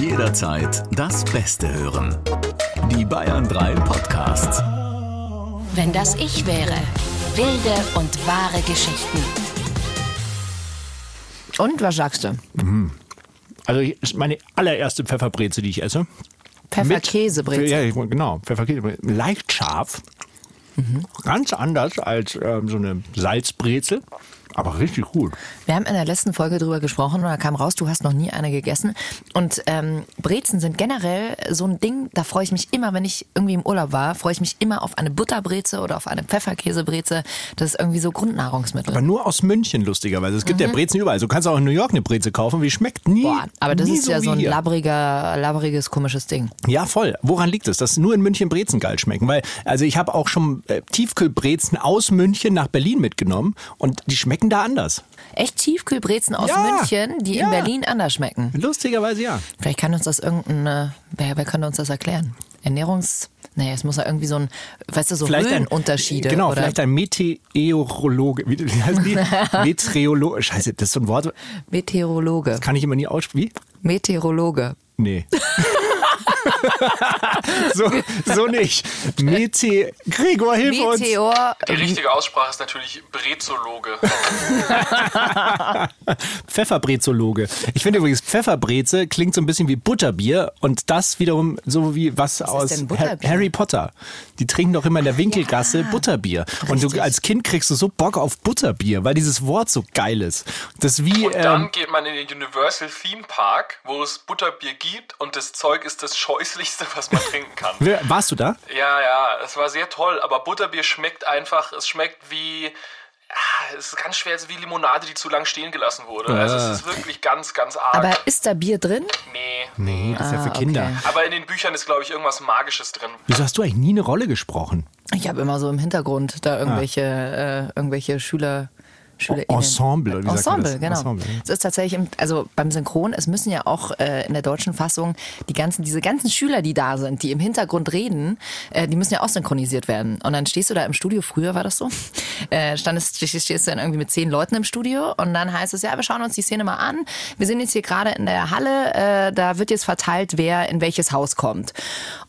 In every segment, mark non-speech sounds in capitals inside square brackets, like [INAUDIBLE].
Jederzeit das Beste hören. Die Bayern 3 Podcasts. Wenn das ich wäre. Wilde und wahre Geschichten. Und was sagst du? Also ich- ist meine allererste Pfefferbreze, die ich esse. Pfefferkäsebrezel. Ja, genau. Pfefferkäse. Leicht scharf. Ganz anders als ähm, so eine Salzbrezel. Aber richtig gut. Wir haben in der letzten Folge drüber gesprochen und da kam raus, du hast noch nie eine gegessen. Und ähm, Brezen sind generell so ein Ding, da freue ich mich immer, wenn ich irgendwie im Urlaub war, freue ich mich immer auf eine Butterbreze oder auf eine Pfefferkäsebreze. Das ist irgendwie so Grundnahrungsmittel. Aber nur aus München, lustigerweise. Es gibt ja Brezen überall. Du kannst auch in New York eine Breze kaufen. Wie schmeckt nie. Mhm. Boah, aber das nie ist ja wie so ein hier. labbriger, labbriges, komisches Ding. Ja, voll. Woran liegt es, dass nur in München Brezen geil schmecken? Weil, also ich habe auch schon äh, Tiefkühlbrezen aus München nach Berlin mitgenommen und die schmecken da anders. Echt Tiefkühlbrezen aus Ja, München, die ja. in Berlin anders schmecken. Lustigerweise ja. Vielleicht kann uns das irgendein, äh, wer, wer kann uns das erklären? Ernährungs... Nee, es muss ja irgendwie so ein, weißt du, so Vielleicht ein, Höhenunterschiede. Genau, oder vielleicht ein Meteorologe. Wie, heißt die? [LAUGHS] Meteorologe. Scheiße, das ist so ein Wort, Meteorologe. kann ich immer nie aussprechen. Wie? Meteorologe. Nee. [LAUGHS] [LAUGHS] so, so nicht. Mete Gregor, hilf uns. Meteor. Die richtige Aussprache ist natürlich Brezologe. [LAUGHS] Pfefferbrezologe. Ich finde übrigens, Pfefferbreze klingt so ein bisschen wie Butterbier und das wiederum so wie was, aus Ha- Butterbier? Harry Potter. Die trinken doch immer in der Winkelgasse Butterbier. Und du richtig. als Kind kriegst du so Bock auf Butterbier, weil dieses Wort so geil ist. Das wie. Und dann Ähm, geht man in den Universal Theme Park, wo es Butterbier gibt und das Zeug ist das scheußlichste, was man trinken kann. wer- warst du da? Ja, ja, es war sehr toll, aber Butterbier schmeckt einfach, es schmeckt wie. ah, Es ist ganz schwer, es ist wie Limonade, die zu lang stehen gelassen wurde. Also es ist wirklich ganz, ganz arg. Aber ist da Bier drin? nee. Nee, das ist ja für Ah, Kinder. okay. Aber in den Büchern ist, glaube ich, irgendwas Magisches drin. Wieso hast du eigentlich nie eine Rolle gesprochen? Ich habe immer so im Hintergrund da irgendwelche, äh, irgendwelche Schüler. SchülerInnen. Ensemble, wie sagt man Ensemble, das? genau. Ensemble. Es ist tatsächlich, im, also beim Synchron, es müssen ja auch äh, in der deutschen Fassung die ganzen, diese ganzen Schüler, die da sind, die im Hintergrund reden, äh, die müssen ja auch synchronisiert werden. Und dann stehst du da im Studio, früher war das so, [LAUGHS] äh, standest, stehst du dann irgendwie mit zehn Leuten im Studio und dann heißt es, ja, wir schauen uns die Szene mal an. Wir sind jetzt hier gerade in der Halle, äh, da wird jetzt verteilt, wer in welches Haus kommt.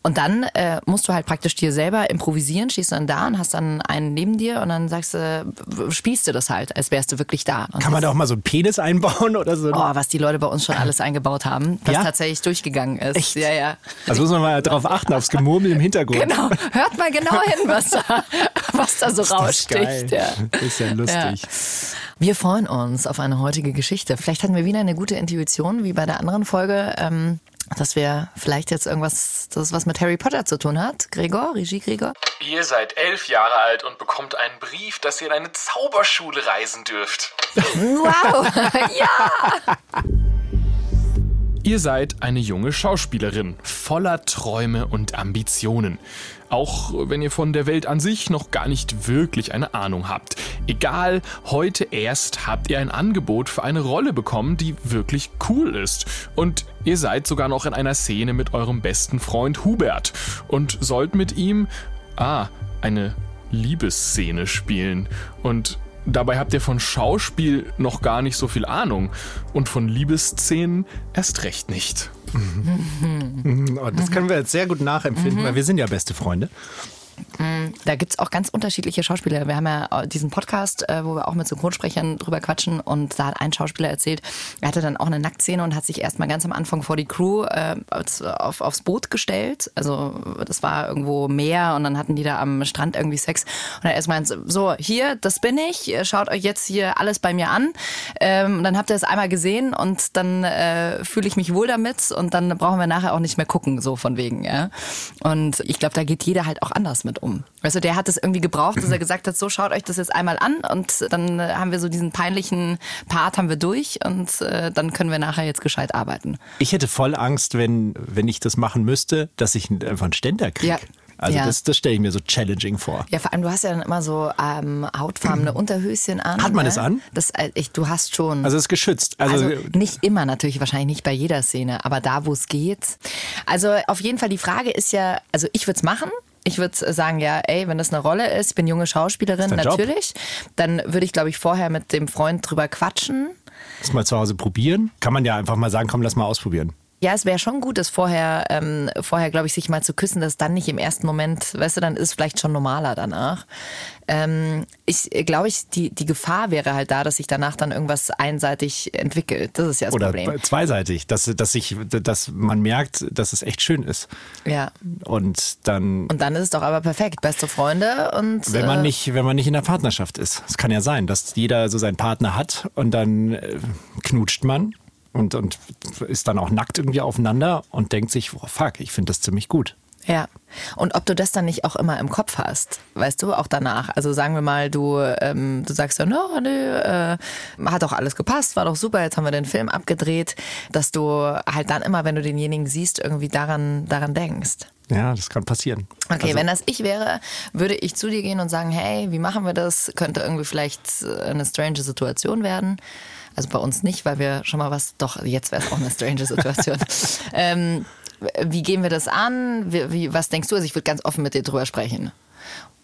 Und dann äh, musst du halt praktisch dir selber improvisieren, stehst dann da und hast dann einen neben dir und dann sagst du, w- spielst du das halt, als wärst du wirklich da. Und Kann man da auch mal so einen Penis einbauen oder so? Oh, was die Leute bei uns schon alles eingebaut haben, was Ja? tatsächlich durchgegangen ist. Echt? Ja, ja. Also muss man mal darauf achten, aufs Gemurmel im Hintergrund. Genau. Hört mal genau hin, was da, was da so ist raussticht. Ja. Ist ja lustig. Wir freuen uns auf eine heutige Geschichte. Vielleicht hatten wir wieder eine gute Intuition, wie bei der anderen Folge, ähm, dass wir vielleicht jetzt irgendwas, das was mit Harry Potter zu tun hat. Gregor, Regie Gregor. Ihr seid elf Jahre alt und bekommt einen Brief, dass ihr in eine Zauberschule reisen dürft. Wow. [LAUGHS] ja. Ihr seid eine junge Schauspielerin, voller Träume und Ambitionen. Auch wenn ihr von der Welt an sich noch gar nicht wirklich eine Ahnung habt. Egal, heute erst habt ihr ein Angebot für eine Rolle bekommen, die wirklich cool ist. Und ihr seid sogar noch in einer Szene mit eurem besten Freund Hubert und sollt mit ihm, ah, eine Liebesszene spielen. Und Dabei habt ihr von Schauspiel noch gar nicht so viel Ahnung und von Liebesszenen erst recht nicht. Oh, das können wir jetzt sehr gut nachempfinden, weil wir sind ja beste Freunde. Da gibt's auch ganz unterschiedliche Schauspieler. Wir haben ja diesen Podcast, äh, wo wir auch mit Synchronsprechern drüber quatschen und da hat ein Schauspieler erzählt, er hatte dann auch eine Nacktszene und hat sich erstmal ganz am Anfang vor die Crew äh, auf, aufs Boot gestellt. Also das war irgendwo Meer und dann hatten die da am Strand irgendwie Sex. Und er erst meint, so, hier, das bin ich, schaut euch jetzt hier alles bei mir an. Ähm, und dann habt ihr es einmal gesehen und dann äh, fühle ich mich wohl damit und dann brauchen wir nachher auch nicht mehr gucken, so von wegen. Ja? Und ich glaube, da geht jeder halt auch anders mit um. Weißt du, der hat es irgendwie gebraucht, dass er [CLEARS THROAT] gesagt hat, so schaut euch das jetzt einmal an und dann äh, haben wir so diesen peinlichen Part haben wir durch und äh, dann können wir nachher jetzt gescheit arbeiten. Ich hätte voll Angst, wenn, wenn ich das machen müsste, dass ich einfach einen Ständer kriege. Ja. Also Ja. das, das stelle ich mir so challenging vor. Ja, vor allem, du hast ja dann immer so ähm, hautfarbene [CLEARS THROAT] Unterhöschen an. Hat man ne? das an? Das, äh, ich, du hast schon. Also es ist geschützt. Also, Also nicht immer natürlich, wahrscheinlich nicht bei jeder Szene, aber da, wo es geht. Also auf jeden Fall, die Frage ist ja, also ich würde es machen. Ich würde sagen, ja, ey, wenn das eine Rolle ist, ich bin junge Schauspielerin, dein Job. natürlich, dann würde ich, glaube ich, vorher mit dem Freund drüber quatschen. das mal zu Hause probieren. Kann man ja einfach mal sagen, komm, lass mal ausprobieren. Ja, es wäre schon gut, das vorher, ähm, vorher, glaube ich, sich mal zu küssen, das dann nicht im ersten Moment, weißt du, dann ist es vielleicht schon normaler danach. Ähm, ich äh, glaube, ich, die, die Gefahr wäre halt da, dass sich danach dann irgendwas einseitig entwickelt. Das ist ja das Oder Problem. zweiseitig, dass, dass, sich, dass man merkt, dass es echt schön ist. Ja. Und dann, Und dann ist es doch aber perfekt. Beste Freunde und. wenn man äh, nicht, wenn man nicht in der Partnerschaft ist. Es kann ja sein, dass jeder so seinen Partner hat und dann äh, knutscht man und, und ist dann auch nackt irgendwie aufeinander und denkt sich, oh, fuck, ich finde das ziemlich gut. Ja. Und ob du das dann nicht auch immer im Kopf hast, weißt du, auch danach. Also sagen wir mal, du, ähm, du sagst ja, no, nö, äh, hat doch alles gepasst, war doch super, jetzt haben wir den Film abgedreht, dass du halt dann immer, wenn du denjenigen siehst, irgendwie daran, daran denkst. Ja, das kann passieren. Okay, Also- wenn das ich wäre, würde ich zu dir gehen und sagen, hey, wie machen wir das? Könnte irgendwie vielleicht äh, eine strange Situation werden. Also bei uns nicht, weil wir schon mal was, doch, jetzt wäre es auch eine strange Situation. [LAUGHS] ähm, wie gehen wir das an? Wie, wie, was denkst du? Also ich würde ganz offen mit dir drüber sprechen.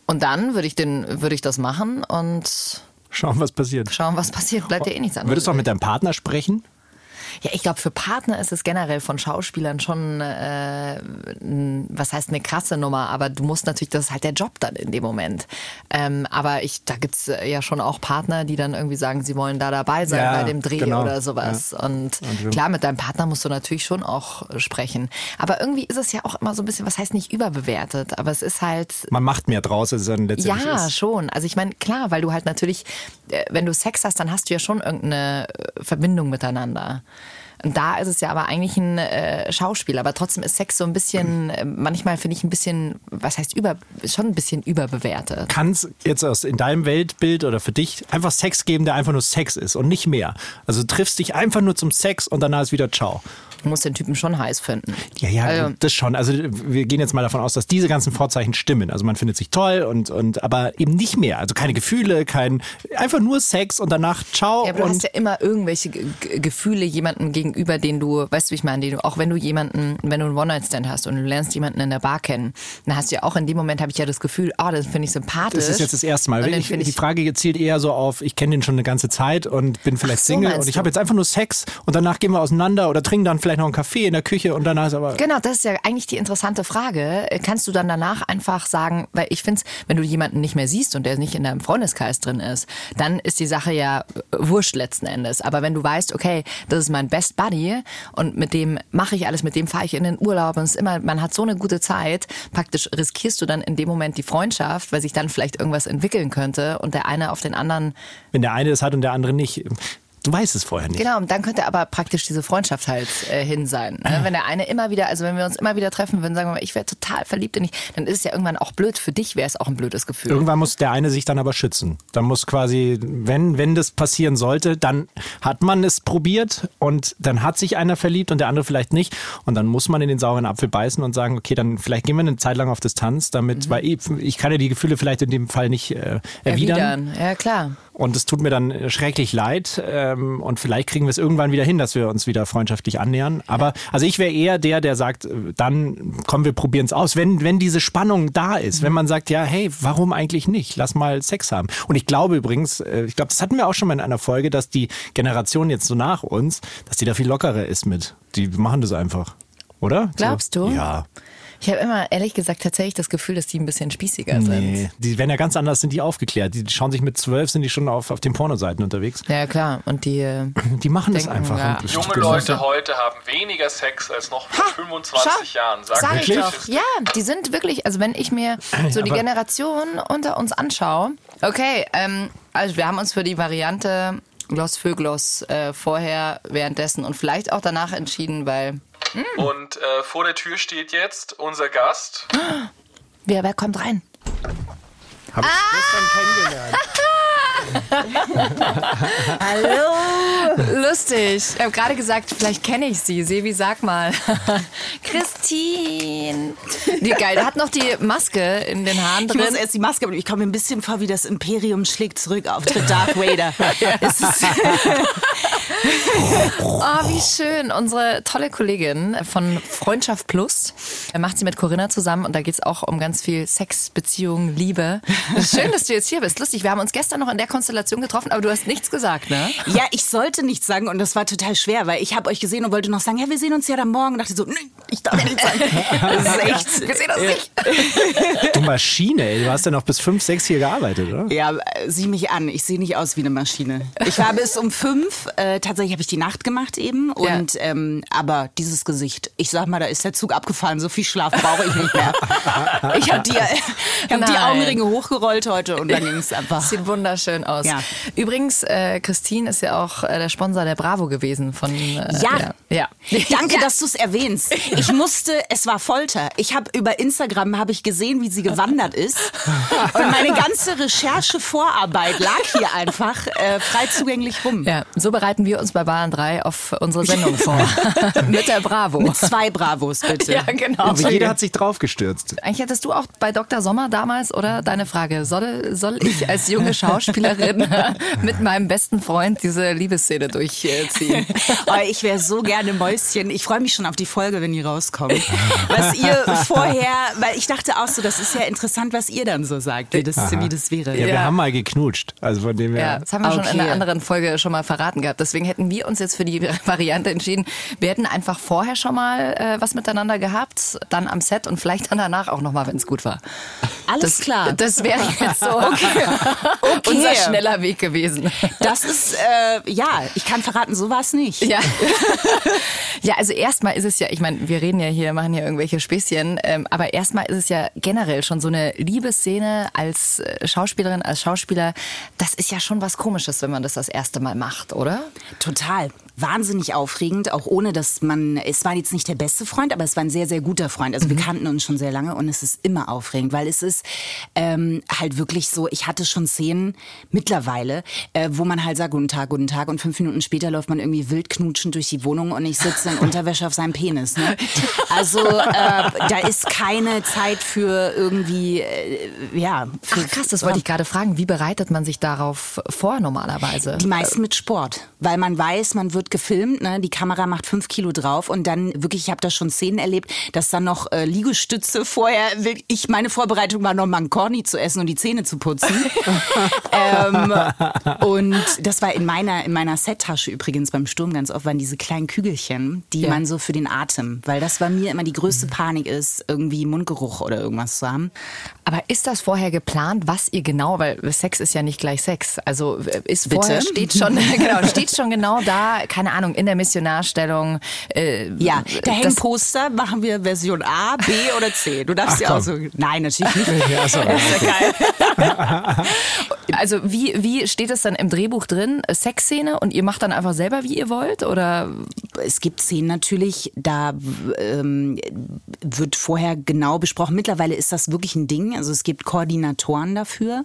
Und dann würde ich, den, würde ich das machen und Schauen, was passiert. schauen, was passiert. Bleibt ja eh nichts anderes. Würdest du auch mit deinem Partner sprechen? Ja, ich glaube, für Partner ist es generell von Schauspielern schon, äh, was heißt eine krasse Nummer, aber du musst natürlich, das ist halt der Job dann in dem Moment. Ähm, aber ich, da gibt's äh, ja schon auch Partner, die dann irgendwie sagen, sie wollen da dabei sein Ja, bei dem Dreh genau. oder sowas. Und, klar, mit deinem Partner musst du natürlich schon auch äh, sprechen. Aber irgendwie ist es ja auch immer so ein bisschen, was heißt nicht überbewertet, aber es ist halt, Man macht mehr draus, als es dann letztendlich ja, ist. schon. Also ich meine, klar, weil du halt natürlich, äh, wenn du Sex hast, dann hast du ja schon irgendeine Verbindung miteinander. Und da ist es ja aber eigentlich ein äh, Schauspiel. Aber trotzdem ist Sex so ein bisschen, äh, manchmal finde ich ein bisschen, was heißt über, schon ein bisschen überbewertet. Kann es jetzt aus in deinem Weltbild oder für dich einfach Sex geben, der einfach nur Sex ist und nicht mehr? Also du triffst dich einfach nur zum Sex und danach ist wieder Ciao. Du musst den Typen schon heiß finden. Ja, ja, Also- das schon. Also wir gehen jetzt mal davon aus, dass diese ganzen Vorzeichen stimmen. Also man findet sich toll und, und aber eben nicht mehr. Also keine Gefühle, kein einfach nur Sex und danach Ciao Ja, aber du hast ja immer irgendwelche Ge- Ge- Gefühle jemandem gegenüber, den du, weißt du, wie ich meine, den du, auch wenn du jemanden, wenn du einen One-Night-Stand hast und du lernst jemanden in der Bar kennen, dann hast du ja auch in dem Moment, habe ich ja das Gefühl, ah, das finde ich sympathisch. das ist jetzt das erste Mal. Ich, find die Frage zielt eher so auf, ich kenne den schon eine ganze Zeit und bin vielleicht Ach so, Single und ich habe jetzt einfach nur Sex und danach gehen wir auseinander oder trinken dann vielleicht noch einen Kaffee in der Küche und danach ist aber Genau, das ist ja eigentlich die interessante Frage. Kannst du dann danach einfach sagen, weil ich finde, wenn du jemanden nicht mehr siehst und der nicht in deinem Freundeskreis drin ist, dann ist die Sache ja wurscht letzten Endes. Aber wenn du weißt, okay, das ist mein Best Buddy und mit dem mache ich alles, mit dem fahre ich in den Urlaub und es ist immer, man hat so eine gute Zeit, praktisch riskierst du dann in dem Moment die Freundschaft, weil sich dann vielleicht irgendwas entwickeln könnte und der eine auf den anderen wenn der eine das hat und der andere nicht. Du weißt es vorher nicht. Genau, und dann könnte aber praktisch diese Freundschaft halt äh, hin sein. Ne? Wenn der eine immer wieder, also wenn wir uns immer wieder treffen würden, sagen wir mal, ich wäre total verliebt in dich, dann ist es ja irgendwann auch blöd. Für dich wäre es auch ein blödes Gefühl. Irgendwann muss der eine sich dann aber schützen. Dann muss quasi, wenn, wenn das passieren sollte, dann hat man es probiert und dann hat sich einer verliebt und der andere vielleicht nicht. Und dann muss man in den sauren Apfel beißen und sagen, okay, dann vielleicht gehen wir eine Zeit lang auf Distanz, damit, weil ich, ich kann ja die Gefühle vielleicht in dem Fall nicht äh, erwidern. Ja, klar. Und es tut mir dann schrecklich leid. Ähm, und vielleicht kriegen wir es irgendwann wieder hin, dass wir uns wieder freundschaftlich annähern. Aber also ich wäre eher der, der sagt, äh, dann kommen wir probieren es aus. Wenn, wenn diese Spannung da ist, wenn man sagt, ja, hey, warum eigentlich nicht? Lass mal Sex haben. Und ich glaube übrigens, äh, ich glaube, das hatten wir auch schon mal in einer Folge, dass die Generation jetzt so nach uns, dass die da viel lockerer ist mit. Die machen das einfach. Oder? Glaubst so, du? Ja. Ich habe immer ehrlich gesagt tatsächlich das Gefühl, dass die ein bisschen spießiger Nee. sind. Die werden ja ganz anders, sind die aufgeklärt. Die schauen sich mit zwölf, sind die schon auf, auf den Pornoseiten unterwegs. Ja, klar. Und die. äh, [CLEARS THROAT] Die machen das Denken, einfach. ja. Junge Leute heute haben weniger Sex als noch vor 25 Jahren. Sag, Sag ich doch. Ja, die sind wirklich, also wenn ich mir [CLEARS THROAT] so die Aber- Generation unter uns anschaue. Okay, ähm, also wir haben uns für die Variante Los Vöglos äh, vorher, währenddessen und vielleicht auch danach entschieden, weil. Und äh, vor der Tür steht jetzt unser Gast. Wer, wer kommt rein? Hab ich gestern kennengelernt. [LAUGHS] Hallo! Lustig. Ich habe gerade gesagt, vielleicht kenne ich sie. Sevi, sag mal. [LAUGHS] Christine. Die geil. Der hat noch die Maske in den Haaren Ich muss drin. erst die Maske, aber ich komme mir ein bisschen vor wie das Imperium schlägt zurück auf The Darth Vader. [LAUGHS] Oh, wie schön. Unsere tolle Kollegin von Freundschaft Plus äh, macht sie mit Corinna zusammen und da geht es auch um ganz viel Sex, Beziehung, Liebe. Schön, dass du jetzt hier bist. Lustig, wir haben uns gestern noch in der Konstellation getroffen, aber du hast nichts gesagt, ne? Ja, ich sollte nichts sagen und das war total schwer, weil ich habe euch gesehen und wollte noch sagen, ja, wir sehen uns ja dann morgen. Und dachte so, nee, ich darf nichts [LAUGHS] sagen. Das ist echt. Wir sehen das nicht. Du Maschine, ey. Du hast ja noch bis fünf, sechs hier gearbeitet, oder? Ja, äh, sieh mich an. Ich sehe nicht aus wie eine Maschine. Ich war bis um fünf. Äh, tatsächlich habe ich die Nacht gemacht eben. Und ähm, aber dieses Gesicht, ich sag mal, da ist der Zug abgefahren. So viel Schlaf brauche ich nicht mehr. Ich habe die, ich hab die Nein. Augenringe hochgerollt heute und dann ging es einfach. Sieht wunderschön aus. Ja. Übrigens, äh, Christine ist ja auch äh, der Sponsor der Bravo gewesen von. Äh, Ja. ja. [LAUGHS] Danke, dass du es erwähnst. Ich musste, es war Folter. Ich habe über Instagram habe ich gesehen, wie sie gewandert ist und meine ganze Recherche-Vorarbeit lag hier einfach äh, frei zugänglich rum. Ja, so bereiten wir uns bei Bayern 3 auf unsere Sendung vor. [LAUGHS] Mit der Bravo. Zwei Bravos bitte. Ja, genau. Aber jeder hat sich draufgestürzt. Eigentlich hättest du auch bei Dr. Sommer damals, oder deine Frage, soll, soll ich als junge Schauspielerin [LAUGHS] mit meinem besten Freund diese Liebesszene durchziehen? [LAUGHS] Oh, ich wäre so gerne Mäuschen. Ich freue mich schon auf die Folge, wenn die rauskommt. Was ihr vorher, weil ich dachte auch so, das ist ja interessant, was ihr dann so sagt, wie das, wie das wäre. Ja, wir Ja. haben mal geknutscht. Also von dem Ja, her. das haben wir schon in Okay. einer anderen Folge schon mal verraten gehabt. Deswegen hätten wir uns jetzt für die [LAUGHS] Variante entschieden. Wir hätten einfach vorher schon mal äh, was miteinander gehabt, dann am Set und vielleicht dann danach auch nochmal, wenn es gut war. Alles das, klar. Das wäre jetzt so Okay. unser schneller Weg gewesen. Das ist, äh, ja, ich kann verraten, so war es nicht. Ja. [LAUGHS] ja, also erstmal ist es ja, ich meine, wir reden ja hier, machen ja irgendwelche Späßchen, ähm, aber erstmal ist es ja generell schon so eine Liebesszene als äh, Schauspielerin, als Schauspieler, das ist ja schon was Komisches, wenn man das das erste Mal macht, oder? Total. Wahnsinnig aufregend, auch ohne, dass man, es war jetzt nicht der beste Freund, aber es war ein sehr, sehr guter Freund. Also wir kannten uns schon sehr lange und es ist immer aufregend, weil es ist ähm, halt wirklich so, ich hatte schon Szenen mittlerweile, äh, wo man halt sagt, guten Tag, guten Tag und fünf Minuten später läuft man irgendwie wild knutschend durch die Wohnung und ich sitze in [LAUGHS] Unterwäsche auf seinem Penis. Ne? Also äh, da ist keine Zeit für irgendwie, äh, ja. Für, Ach krass, das wollte ich gerade fragen. Wie bereitet man sich darauf vor normalerweise? Die meisten mit Sport, weil man weiß, man wird gefilmt, ne? die Kamera macht fünf Kilo drauf und dann wirklich, ich habe da schon Szenen erlebt, dass dann noch äh, Liegestütze vorher, ich meine Vorbereitung war noch mal ein Corny zu essen und die Zähne zu putzen. [LAUGHS] ähm, und das war in meiner in meiner Settasche übrigens beim Sturm ganz oft waren diese kleinen Kügelchen, die Ja. man so für den Atem, weil das bei mir immer die größte Panik ist, irgendwie Mundgeruch oder irgendwas zu haben. Aber ist das vorher geplant, was ihr genau, weil Sex ist ja nicht gleich Sex. Also äh, ist vorher Bitte? steht schon [LAUGHS] genau steht schon genau da, keine Ahnung, in der Missionarstellung. Äh, Ja, da hängen das- Poster, machen wir Version A, B oder C. Du darfst Ach, ja auch so. Nein, natürlich nicht. Ja, so, [LAUGHS] Also wie, wie steht es dann im Drehbuch drin? Sexszene und ihr macht dann einfach selber, wie ihr wollt? Oder Es gibt Szenen natürlich, da ähm, wird vorher genau besprochen. Mittlerweile ist das wirklich ein Ding. Also es gibt Koordinatoren dafür,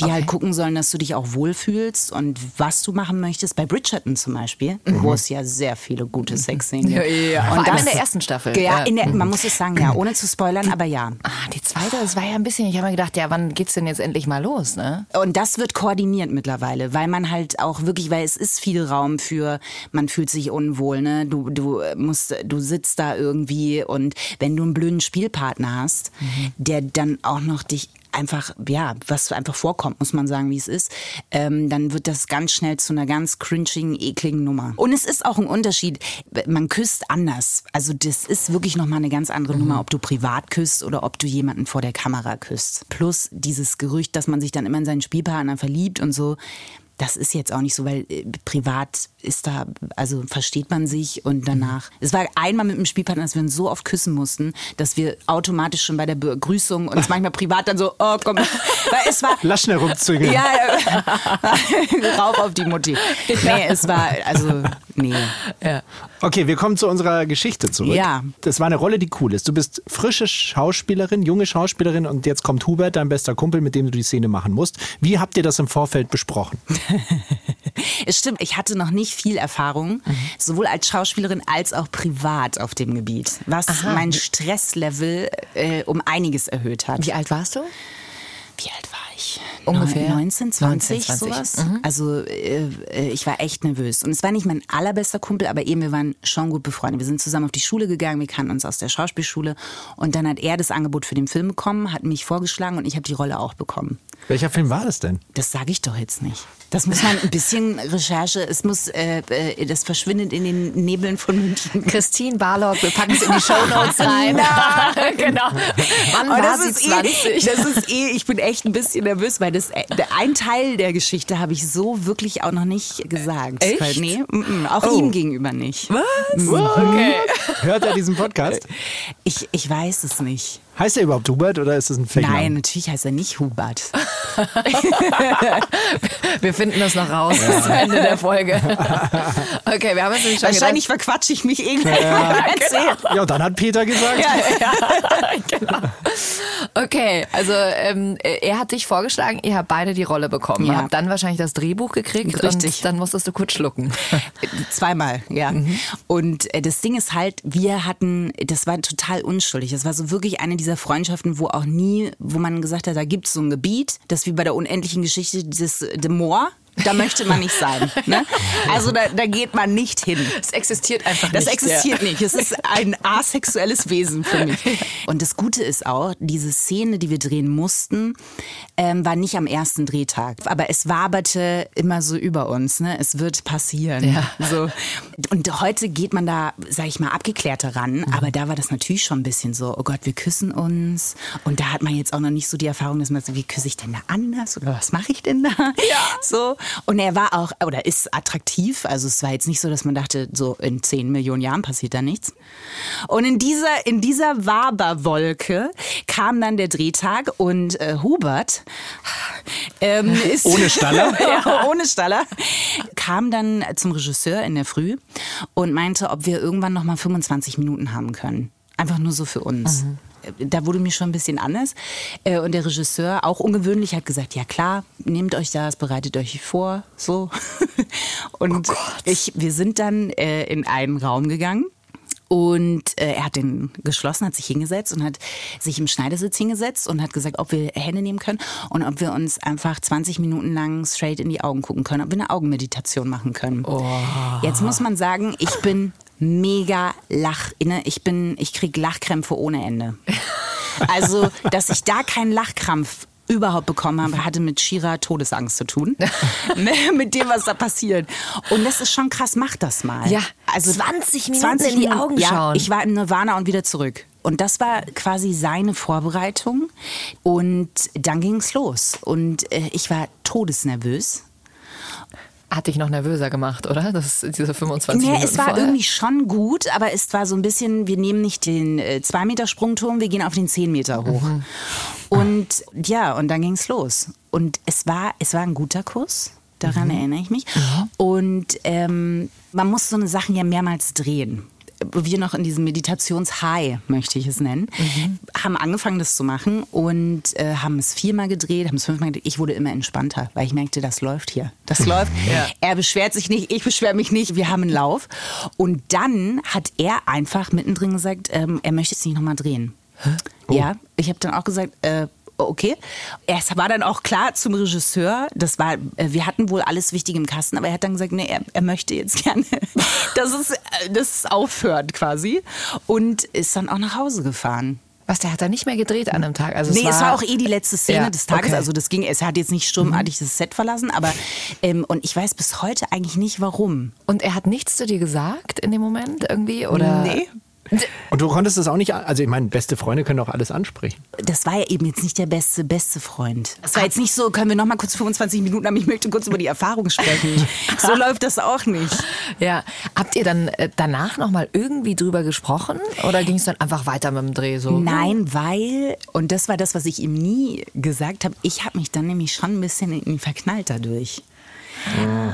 die halt gucken sollen, dass du dich auch wohlfühlst und was du machen möchtest. Bei Bridgerton zum Beispiel, wo es ja sehr viele gute Sexszenen gibt. Ja, ja, Und das- in der ersten Staffel. Ja, der, man muss es sagen, ja, ohne zu spoilern, aber ja. ah, die zweite, das war ja ein bisschen, ich habe mir gedacht, ja, wann geht's denn jetzt endlich mal los, ne? Und das wird koordiniert mittlerweile, weil man halt auch wirklich, weil es ist viel Raum für, man fühlt sich unwohl, ne? Du, du musst, du sitzt da irgendwie und wenn du einen blöden Spielpartner hast, der dann auch noch dich einfach, ja, was einfach vorkommt, muss man sagen, wie es ist, ähm, dann wird das ganz schnell zu einer ganz cringigen, ekligen Nummer. Und es ist auch ein Unterschied, man küsst anders. Also das ist wirklich nochmal eine ganz andere Nummer, ob du privat küsst oder ob du jemanden vor der Kamera küsst. Plus dieses Gerücht, dass man sich dann immer in seinen Spielpartner verliebt und so. Das ist jetzt auch nicht so, weil äh, privat ist da, also versteht man sich und danach. Es war einmal mit dem Spielpartner, dass wir uns so oft küssen mussten, dass wir automatisch schon bei der Begrüßung uns [LAUGHS] manchmal privat dann so, oh komm, weil es war, [LAUGHS] Lass schnell rumzügeln. ja, ja. [LAUGHS] rauf auf die Mutti. Nee, es war, also, nee. Okay, wir kommen zu unserer Geschichte zurück. Ja. Das war eine Rolle, die cool ist. Du bist frische Schauspielerin, junge Schauspielerin und jetzt kommt Hubert, dein bester Kumpel, mit dem du die Szene machen musst. Wie habt ihr das im Vorfeld besprochen? [LAUGHS] Es stimmt, ich hatte noch nicht viel Erfahrung, sowohl als Schauspielerin als auch privat auf dem Gebiet, was mein Stresslevel äh, um einiges erhöht hat. Wie alt warst du? wie alt war ich? Ungefähr? 19, 20, 19, 20. sowas. Also äh, äh, ich war echt nervös. Und es war nicht mein allerbester Kumpel, aber eben, wir waren schon gut befreundet. Wir sind zusammen auf die Schule gegangen, wir kannten uns aus der Schauspielschule. Und dann hat er das Angebot für den Film bekommen, hat mich vorgeschlagen und ich habe die Rolle auch bekommen. Welcher Film war das denn? Das sage ich doch jetzt nicht. Das muss man ein bisschen Recherche, es muss, äh, äh, das verschwindet in den Nebeln von München. Christine Barlock, wir packen es in die [LAUGHS] Shownotes rein. [LAUGHS] genau. Wann Aber war das sie ist, 20? eh, das ist eh, ich bin echt ein bisschen nervös, weil das, äh, ein Teil der Geschichte habe ich so wirklich auch noch nicht gesagt. Echt? Weil, nee, mm, mm, auch Oh. ihm gegenüber nicht. Was? Okay. [LAUGHS] Hört er diesen Podcast? Ich, ich weiß es nicht. Heißt er überhaupt Hubert oder ist das ein Fake? Nein, natürlich heißt er nicht Hubert. [LAUGHS] Wir finden das noch raus bis zum Ende der Folge. Okay, wir haben uns nämlich schon Wahrscheinlich verquatsche ich mich irgendwann. Ja. [LAUGHS] Ja, dann hat Peter gesagt. [LAUGHS] genau. Okay, also ähm, er hat dich vorgeschlagen, ihr habt beide die Rolle bekommen. Ja. Habt dann wahrscheinlich das Drehbuch gekriegt Richtig. und dann musstest du kurz schlucken. Zweimal, ja. Und äh, das Ding ist halt, wir hatten, das war total unschuldig. Das war so wirklich eine dieser Freundschaften, wo auch nie, wo man gesagt hat, da gibt es so ein Gebiet, das wie bei der unendlichen Geschichte, dieses De Moor. Da möchte man nicht sein. Ne? Also da, da geht man nicht hin. Es existiert einfach Das nicht. existiert nicht. Es ist ein asexuelles Wesen für mich. [LAUGHS] Und das Gute ist auch, diese Szene, die wir drehen mussten, ähm, war nicht am ersten Drehtag. Aber es waberte immer so über uns. Ne? Es wird passieren. Ja. So. Und heute geht man da, sag ich mal, abgeklärter ran. Aber da war das natürlich schon ein bisschen so, oh Gott, wir küssen uns. Und da hat man jetzt auch noch nicht so die Erfahrung, dass man so, wie küsse ich denn da anders? Oder was mache ich denn da? Ja. So. Und er war auch, oder ist attraktiv. Also es war jetzt nicht so, dass man dachte, so in zehn Millionen Jahren passiert da nichts. Und in dieser, in dieser Waberwolke kam dann der Drehtag und äh, Hubert ähm, [LAUGHS] ist Ohne Staller? [LAUGHS] ja, ohne Staller kam dann zum Regisseur in der Früh und meinte, ob wir irgendwann noch mal 25 Minuten haben können. Einfach nur so für uns. Da wurde mir schon ein bisschen anders. Äh, Und der Regisseur, auch ungewöhnlich, hat gesagt, ja klar, nehmt euch das, bereitet euch vor, so. [LAUGHS] Und ich, wir sind dann äh, in einen Raum gegangen. Und äh, er hat den geschlossen, hat sich hingesetzt und hat sich im Schneidersitz hingesetzt und hat gesagt, ob wir Hände nehmen können und ob wir uns einfach 20 Minuten lang straight in die Augen gucken können, ob wir eine Augenmeditation machen können. Jetzt muss man sagen, ich bin mega lachinne. Ich bin, ich krieg Lachkrämpfe ohne Ende. [LAUGHS] Also, dass ich da keinen Lachkrampf überhaupt bekommen habe, hatte mit Shira Todesangst zu tun. [LAUGHS] mit dem, was da passiert. Und das ist schon krass, mach das mal. Ja, 20 Minuten in die Augen ja, schauen. Ich war im Nirvana und wieder zurück. Und das war quasi seine Vorbereitung. Und dann ging's los. Und äh, ich war todesnervös. Hat dich noch nervöser gemacht, oder? Das ist diese 25 Nee, Minuten es war vorher. irgendwie schon gut, aber es war so ein bisschen, wir nehmen nicht den 2-Meter-Sprungturm, wir gehen auf den 10 Meter hoch. Und ja, und dann ging's los. Und es war, es war ein guter Kurs, daran erinnere ich mich. Und ähm, man muss so eine Sachen ja mehrmals drehen. Wir noch in diesem Meditations-High, möchte ich es nennen, haben angefangen, das zu machen und äh, haben es viermal gedreht, haben es fünfmal gedreht. Ich wurde immer entspannter, weil ich merkte, das läuft hier. Das [LAUGHS] läuft. Er beschwert sich nicht, ich beschwere mich nicht, wir haben einen Lauf. Und dann hat er einfach mittendrin gesagt, ähm, er möchte es nicht nochmal drehen. Ja, ich habe dann auch gesagt, äh, okay. Es war dann auch klar zum Regisseur, das war, äh, wir hatten wohl alles Wichtige im Kasten, aber er hat dann gesagt, nee, er, er möchte jetzt [LAUGHS] gerne, dass es, äh, dass es aufhört quasi. Und ist dann auch nach Hause gefahren. Was, der hat da nicht mehr gedreht an einem Tag? Also Nee, es war auch eh die letzte Szene Ja, des Tages. okay. Also das ging, es hat jetzt nicht sturmartig das Set verlassen, aber ähm, und ich weiß bis heute eigentlich nicht warum. Und er hat nichts zu dir gesagt in dem Moment irgendwie? Oder? Nee. Und du konntest das auch nicht, also ich meine, beste Freunde können doch alles ansprechen. Das war ja eben jetzt nicht der beste, beste Freund. Es war jetzt nicht so, können wir noch mal kurz 25 Minuten haben, ich möchte kurz über die Erfahrung sprechen. [LAUGHS] so läuft das auch nicht. Ja. Habt ihr dann äh, danach nochmal irgendwie drüber gesprochen? Oder ging es dann einfach weiter mit dem Dreh so? Nein, weil, und das war das, was ich ihm nie gesagt habe, ich habe mich dann nämlich schon ein bisschen in ihn verknallt dadurch.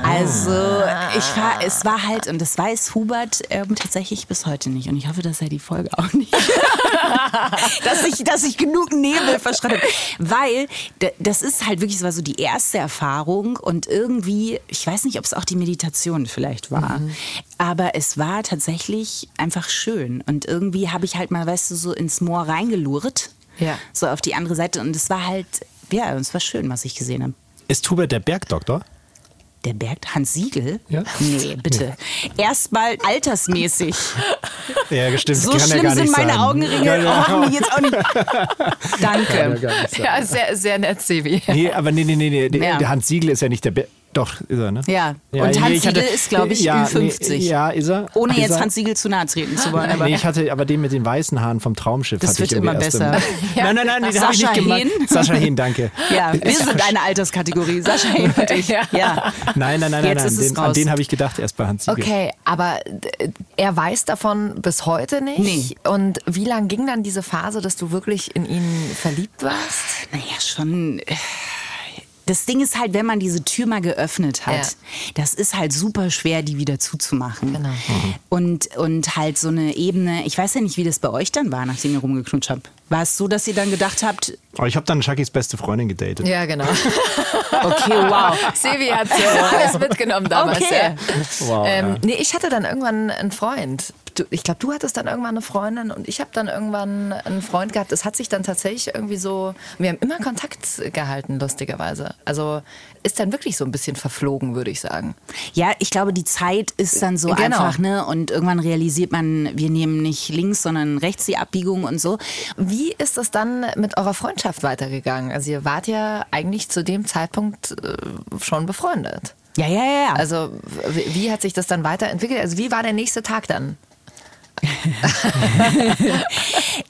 Also, ich war, es war halt, und das weiß Hubert ähm, tatsächlich bis heute nicht. Und ich hoffe, dass er die Folge auch nicht. [LAUGHS] dass, ich, dass ich genug Nebel habe. Weil das ist halt wirklich, es war so die erste Erfahrung und irgendwie, ich weiß nicht, ob es auch die Meditation vielleicht war, aber es war tatsächlich einfach schön. Und irgendwie habe ich halt mal, weißt du, so ins Moor reingelurrt. Ja. So auf die andere Seite. Und es war halt ja, es war schön, was ich gesehen habe. Ist Hubert der Bergdoktor? Der Berg Hans Siegel? Ja. Nee, bitte. Erstmal altersmäßig. Ja, stimmt. So kann ja schlimm gar sind meine sein. Augenringe. Ja, ja. Oh, mir jetzt auch nicht. [LAUGHS] Danke. Ja. Ja, sehr, sehr nett, Sebi. Nee, aber nee, nee, nee, nee. Ja. der Hans Siegel ist ja nicht der Berg. Doch, ist er, ne? Ja, Ja, und nee, Hans hatte- Siegel ist, glaube ich, ja, Ü50. Nee, ja, ist er. Ohne ist jetzt er? Hans Siegel zu nahe treten zu wollen. Aber Nee, ich hatte aber den mit den weißen Haaren vom Traumschiff. Das hatte ich wird immer besser. [LAUGHS] Im, nein, nein, nein, nee, den habe ich Sascha nicht gemacht. Hehn? Sascha Hehn, danke. ja, [LAUGHS] wir sind eine Alterskategorie. Sascha Hehn und ich. Ja. Nein, nein, nein, nein, Jetzt nein. es Den, an den habe ich gedacht erst bei Hans Siegel. Okay, aber d- er weiß davon bis heute nicht. Nee. Und wie lang ging dann diese Phase, dass du wirklich in ihn verliebt warst? Naja, schon. Das Ding ist halt, wenn man diese Tür mal geöffnet hat, Ja. das ist halt super schwer, die wieder zuzumachen. Genau. Und, und halt so eine Ebene, ich weiß ja nicht, wie das bei euch dann war, nachdem ihr rumgeknutscht habt. War es so, dass ihr dann gedacht habt, Aber ich habe dann Shakis beste Freundin gedatet. Ja, genau. [LAUGHS] okay, wow. Sevi hat äh, alles mitgenommen damals. Okay. Ja. Wow, ähm, ja. nee, ich hatte dann irgendwann einen Freund. Du, ich glaube, du hattest dann irgendwann eine Freundin und ich habe dann irgendwann einen Freund gehabt. Es hat sich dann tatsächlich irgendwie so. Wir haben immer Kontakt gehalten, lustigerweise. Also ist dann wirklich so ein bisschen verflogen, würde ich sagen. Ja, ich glaube, die Zeit ist dann so Genau. einfach, ne? Und irgendwann realisiert man, wir nehmen nicht links, sondern rechts die Abbiegung und so. Wie ist es dann mit eurer Freundschaft weitergegangen? Also ihr wart ja eigentlich zu dem Zeitpunkt äh, schon befreundet. Ja, ja, ja. ja. Also wie, wie hat sich das dann weiterentwickelt? Also wie war der nächste Tag dann? [LAUGHS]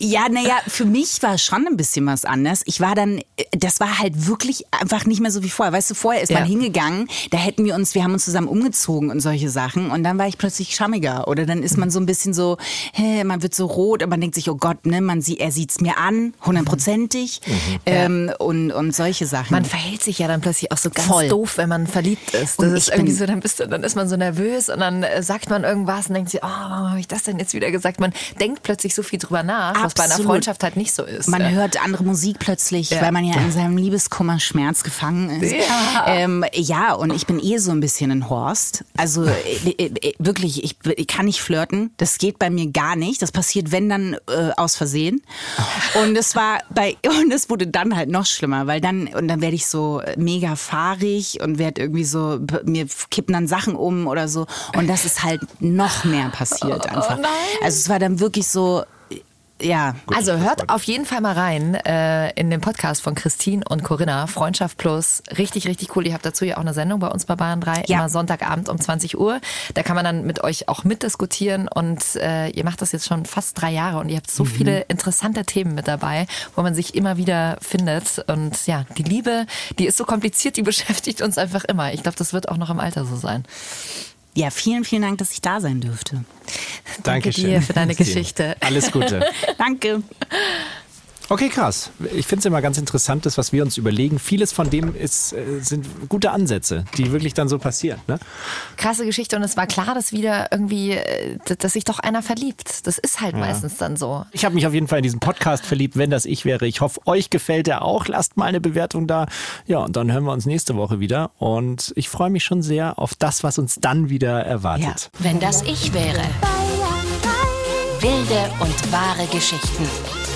Ja, naja, für mich war schon ein bisschen was anders. Ich war dann, das war halt wirklich einfach nicht mehr so wie vorher. Weißt du, vorher ist man Ja. hingegangen, da hätten wir uns, wir haben uns zusammen umgezogen und solche Sachen und dann war ich plötzlich schammiger. Oder dann ist man so ein bisschen so, hä, man wird so rot und man denkt sich, oh Gott, ne, man sieht, er sieht's mir an, hundertprozentig ähm, und, und solche Sachen. Man verhält sich ja dann plötzlich auch so ganz Voll. doof, wenn man verliebt ist. Das Und ist irgendwie so, dann bist du, dann ist man so nervös und dann äh, sagt man irgendwas und denkt sich, oh, warum habe ich das denn jetzt wieder gesagt? Man denkt plötzlich so viel drüber nach, was bei einer Absolut. Freundschaft halt nicht so ist. Man ja. hört andere Musik plötzlich, Ja. weil man ja in seinem Liebeskummer Schmerz gefangen ist. Ja. Ähm, ja, und ich bin eh so ein bisschen ein Horst. Also äh, äh, äh, wirklich, ich, ich kann nicht flirten. Das geht bei mir gar nicht. Das passiert, wenn dann äh, aus Versehen. Und es war bei [LAUGHS] und es wurde dann halt noch schlimmer, weil dann und dann werde ich so mega fahrig und werde irgendwie so mir kippen dann Sachen um oder so und das ist halt noch mehr passiert einfach. nein. Also es war dann wirklich so ja, Also hört auf jeden Fall mal rein äh, in den Podcast von Christine und Corinna, Freundschaft Plus. Richtig, richtig cool. Ihr habt dazu ja auch eine Sendung bei uns bei Bayern 3, Ja. immer Sonntagabend um 20 Uhr. Da kann man dann mit euch auch mitdiskutieren und äh, ihr macht das jetzt schon fast drei Jahre und ihr habt so viele interessante Themen mit dabei, wo man sich immer wieder findet. Und ja, die Liebe, die ist so kompliziert, die [LAUGHS] beschäftigt uns einfach immer. Ich glaube, das wird auch noch im Alter so sein. Ja, vielen, vielen Dank, dass ich da sein dürfte. Dankeschön. dir für deine. Geschichte. Alles Gute. [LAUGHS] Danke. Okay, krass. Ich finde es immer ganz interessant, das, was wir uns überlegen. Vieles von dem ist, äh, sind gute Ansätze, die wirklich dann so passieren. Ne? krasse Geschichte und es war klar, dass wieder irgendwie, äh, dass sich doch einer verliebt. Das ist halt meistens dann so. Ich habe mich auf jeden Fall in diesen Podcast verliebt, wenn das ich wäre. Ich hoffe, euch gefällt er auch. Lasst mal eine Bewertung da. Ja, und dann hören wir uns nächste Woche wieder. Und ich freue mich schon sehr auf das, was uns dann wieder erwartet. Wenn das ich wäre. Wilde und wahre Geschichten.